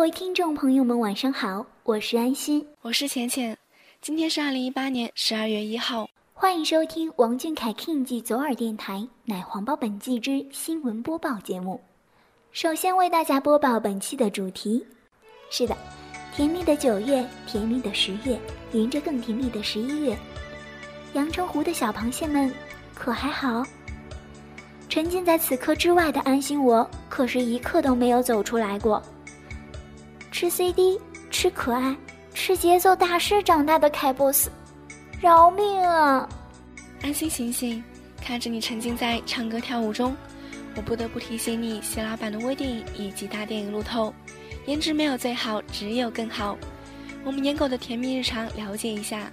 各位听众朋友们，晚上好，我是安心，我是浅浅，今天是二零一八年十二月一号，欢迎收听王俊凯 King 记左耳电台奶黄包本季之新闻播报节目。首先为大家播报本期的主题，是的。甜蜜的九月，甜蜜的十月，迎着更甜蜜的十一月，阳澄湖的小螃蟹们可还好？沉浸在此刻之外的安心我，可是一刻都没有走出来过。吃 CD，吃可爱，吃节奏大师长大的凯 boss，饶命啊！安心醒醒，看着你沉浸在唱歌跳舞中，我不得不提醒你谢老板的微电影以及大电影路透。颜值没有最好，只有更好。我们颜狗的甜蜜日常，了解一下。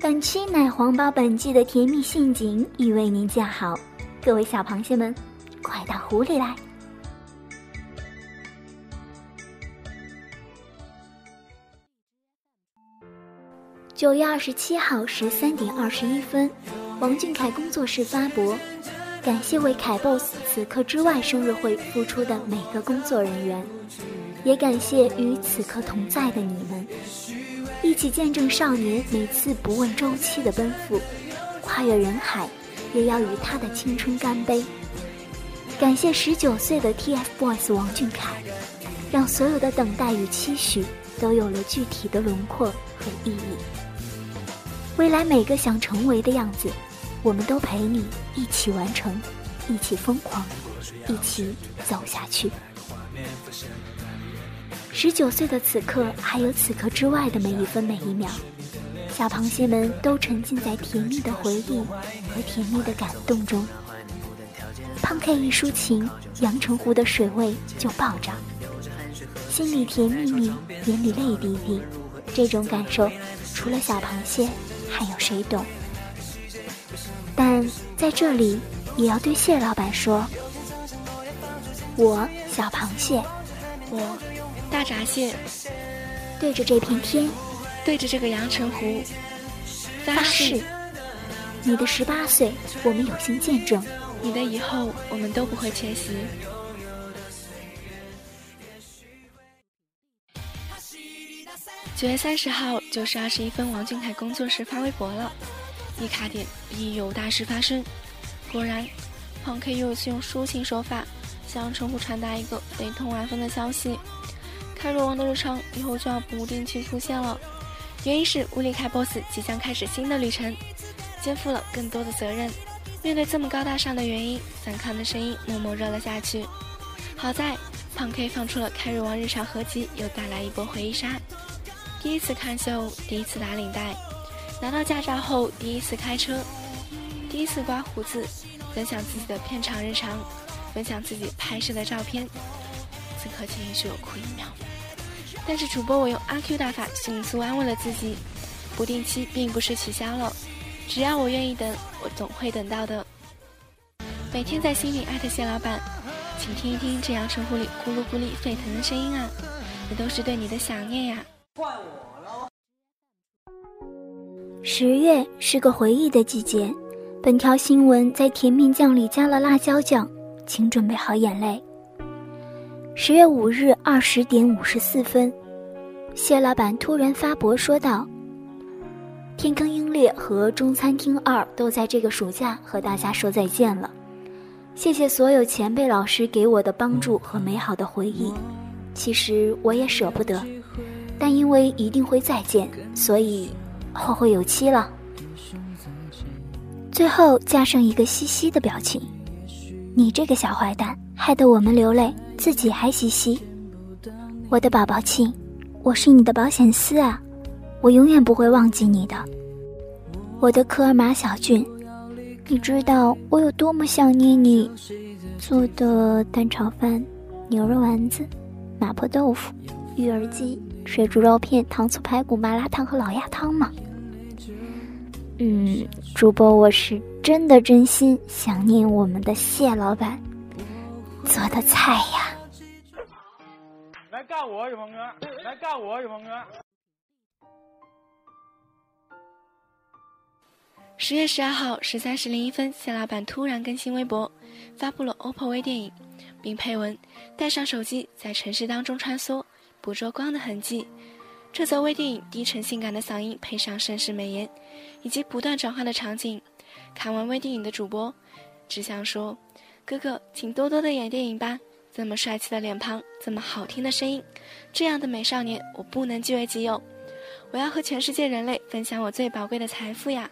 本期奶黄包本季的甜蜜陷阱已为您架好，各位小螃蟹们，快到湖里来！九月二十七号十三点二十一分，王俊凯工作室发博，感谢为凯 boss 此刻之外生日会付出的每个工作人员。也感谢与此刻同在的你们，一起见证少年每次不问周期的奔赴，跨越人海，也要与他的青春干杯。感谢十九岁的 TFBOYS 王俊凯，让所有的等待与期许都有了具体的轮廓和意义。未来每个想成为的样子，我们都陪你一起完成，一起疯狂，一起走下去。十九岁的此刻，还有此刻之外的每一分每一秒，小螃蟹们都沉浸在甜蜜的回忆和甜蜜的感动中。胖 K 一抒情，阳澄湖的水位就暴涨，心里甜蜜蜜，眼里泪滴滴，这种感受，除了小螃蟹，还有谁懂？但在这里，也要对蟹老板说：我小螃蟹，我。大闸蟹，对着这片天，对着这个阳澄湖，发誓：你的十八岁，我们有幸见证；你的以后，我们都不会缺席。九月三十号九时二十一分，王俊凯工作室发微博了，一卡点已有大事发生。果然，黄 K 又是用抒情手法向城湖传达一个悲痛万分的消息。开若王的日常以后就要不定期出现了，原因是吴立开 boss 即将开始新的旅程，肩负了更多的责任。面对这么高大上的原因，反抗的声音默默热了下去。好在胖 K 放出了开瑞王日常合集，又带来一波回忆杀。第一次看秀，第一次打领带，拿到驾照后第一次开车，第一次刮胡子，分享自己的片场日常，分享自己拍摄的照片。此刻情绪有哭一秒。但是主播，我用阿 Q 大法迅速安慰了自己，不定期并不是取消了，只要我愿意等，我总会等到的。每天在心里艾特谢老板，请听一听这阳澄湖里咕噜咕噜沸腾的声音啊，这都是对你的想念呀。怪我喽！十月是个回忆的季节，本条新闻在甜面酱里加了辣椒酱，请准备好眼泪。十月五日二十点五十四分，谢老板突然发博说道：“天坑英烈和中餐厅二都在这个暑假和大家说再见了。谢谢所有前辈老师给我的帮助和美好的回忆。其实我也舍不得，但因为一定会再见，所以后会有期了。最后加上一个嘻嘻的表情。你这个小坏蛋，害得我们流泪，自己还嘻嘻。我的宝宝亲，我是你的保险丝啊，我永远不会忘记你的。我的科尔玛小俊，你知道我有多么想念你做的蛋炒饭、牛肉丸子、麻婆豆腐、育儿鸡、水煮肉片、糖醋排骨、麻辣烫和老鸭汤吗？嗯，主播，我是真的真心想念我们的谢老板做的菜呀！来干我，宇鹏哥！来干我，宇鹏哥！十月十二号十三时零一分，谢老板突然更新微博，发布了 OPPO 微电影，并配文：“带上手机，在城市当中穿梭，捕捉光的痕迹。”这则微电影低沉性感的嗓音，配上盛世美颜，以及不断转换的场景，看完微电影的主播只想说：“哥哥，请多多的演电影吧！这么帅气的脸庞，这么好听的声音，这样的美少年，我不能据为己有。我要和全世界人类分享我最宝贵的财富呀！”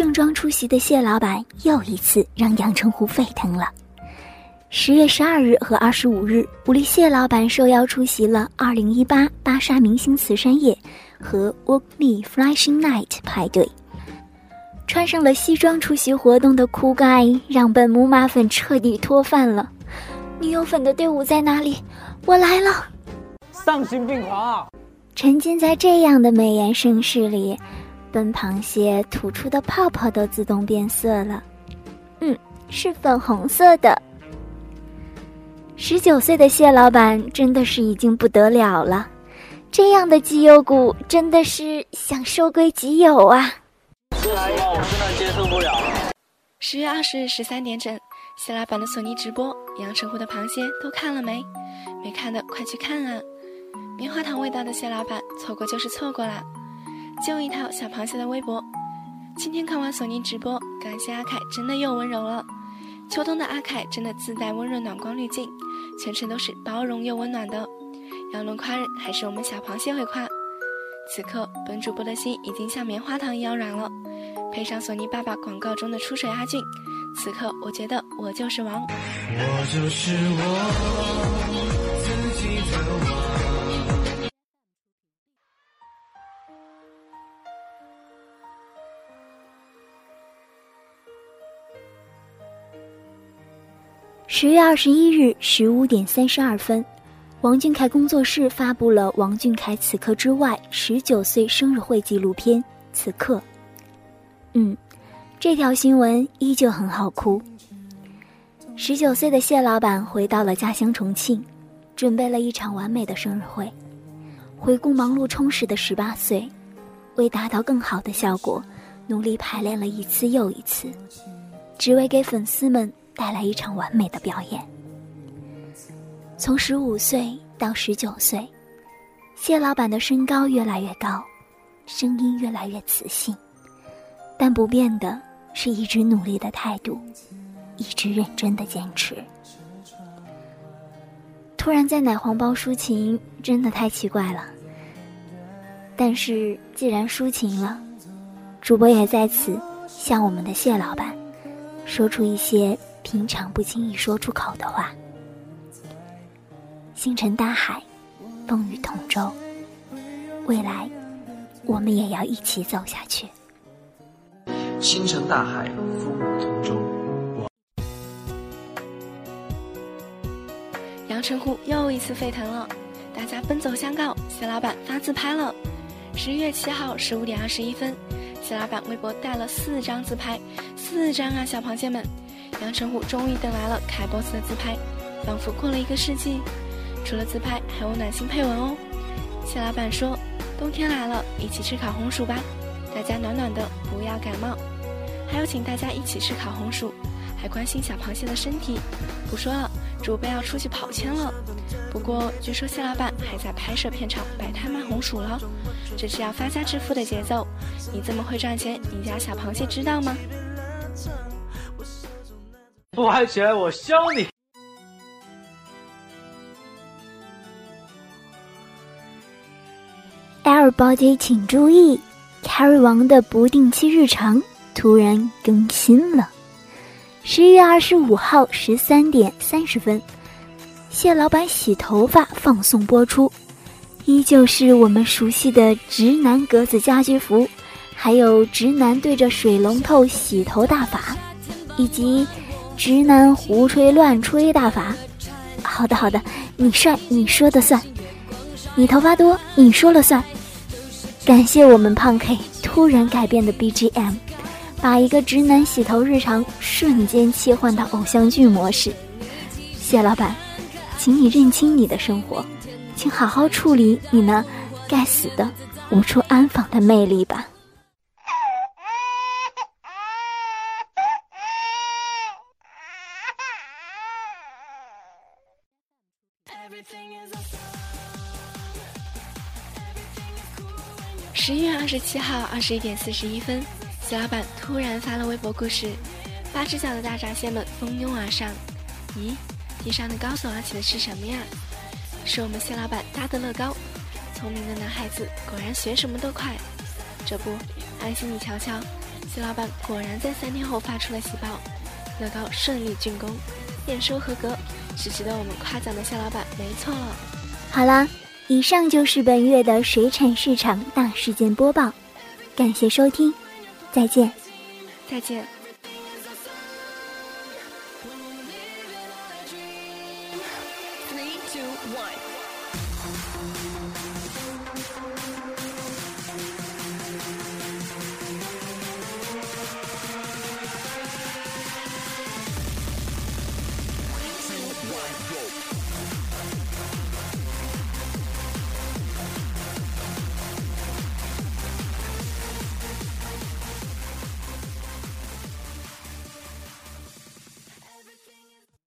盛装出席的谢老板又一次让阳澄湖沸腾了。十月十二日和二十五日，武力谢老板受邀出席了二零一八芭莎明星慈善夜和 Walk Me Flashing Night 派对。穿上了西装出席活动的酷盖，让本母马粉彻底脱饭了。女友粉的队伍在哪里？我来了！丧心病狂啊！沉浸在这样的美颜盛世里，本螃蟹吐出的泡泡都自动变色了。嗯，是粉红色的。十九岁的蟹老板真的是已经不得了了，这样的绩优股真的是想收归己有啊！说实话，我真的接受不了。十月二十日十三点整，蟹老板的索尼直播，阳澄湖的螃蟹都看了没？没看的快去看啊！棉花糖味道的蟹老板，错过就是错过啦！就一套小螃蟹的微博。今天看完索尼直播，感谢阿凯真的又温柔了。秋冬的阿凯真的自带温润暖光滤镜。全程都是包容又温暖的，要论夸人，还是我们小螃蟹会夸。此刻，本主播的心已经像棉花糖一样软了，配上索尼爸爸广告中的出水阿俊，此刻我觉得我就是王。我就是我自己的王。十月二十一日十五点三十二分，王俊凯工作室发布了王俊凯此刻之外十九岁生日会纪录片《此刻》。嗯，这条新闻依旧很好哭。十九岁的谢老板回到了家乡重庆，准备了一场完美的生日会。回顾忙碌充实的十八岁，为达到更好的效果，努力排练了一次又一次，只为给粉丝们。带来一场完美的表演。从十五岁到十九岁，谢老板的身高越来越高，声音越来越磁性，但不变的是一直努力的态度，一直认真的坚持。突然在奶黄包抒情，真的太奇怪了。但是既然抒情了，主播也在此向我们的谢老板说出一些。平常不轻易说出口的话。星辰大海，风雨同舟，未来我们也要一起走下去。星辰大海，风雨同舟。阳澄湖又一次沸腾了，大家奔走相告，谢老板发自拍了。十一月七号十五点二十一分，谢老板微博带了四张自拍，四张啊，小螃蟹们。阳澄湖终于等来了凯 boss 的自拍，仿佛过了一个世纪。除了自拍，还有暖心配文哦。谢老板说：“冬天来了，一起吃烤红薯吧，大家暖暖的，不要感冒。”还有请大家一起吃烤红薯，还关心小螃蟹的身体。不说了，主播要出去跑圈了。不过据说谢老板还在拍摄片场摆摊卖红薯了，这是要发家致富的节奏。你这么会赚钱，你家小螃蟹知道吗？不嗨起来，我削你！”。” Everybody 请注意，Carry 王的不定期日常突然更新了。十一月二十五号十三点三十分，谢老板洗头发放送播出，依旧是我们熟悉的直男格子家居服，还有直男对着水龙头洗头大法，以及直男胡吹乱吹大法。好的，好的，你帅，你说的算。你头发多，你说了算。感谢我们胖 K 突然改变的 BGM，把一个直男洗头日常瞬间切换到偶像剧模式。谢老板，请你认清你的生活，请好好处理你那该死的无处安放的魅力吧。十一月二十七号二十一点四十一分，谢老板突然发了微博故事，八只脚的大闸蟹们蜂拥而上。咦，地上的高耸而起的是什么呀？是我们谢老板搭的乐高。聪明的男孩子果然学什么都快。这不，安心你瞧瞧，谢老板果然在三天后发出了喜报，乐高顺利竣工，验收合格，是值得我们夸奖的谢老板没错了。好啦。以上就是本月的水产市场大事件播报，感谢收听，再见，再见。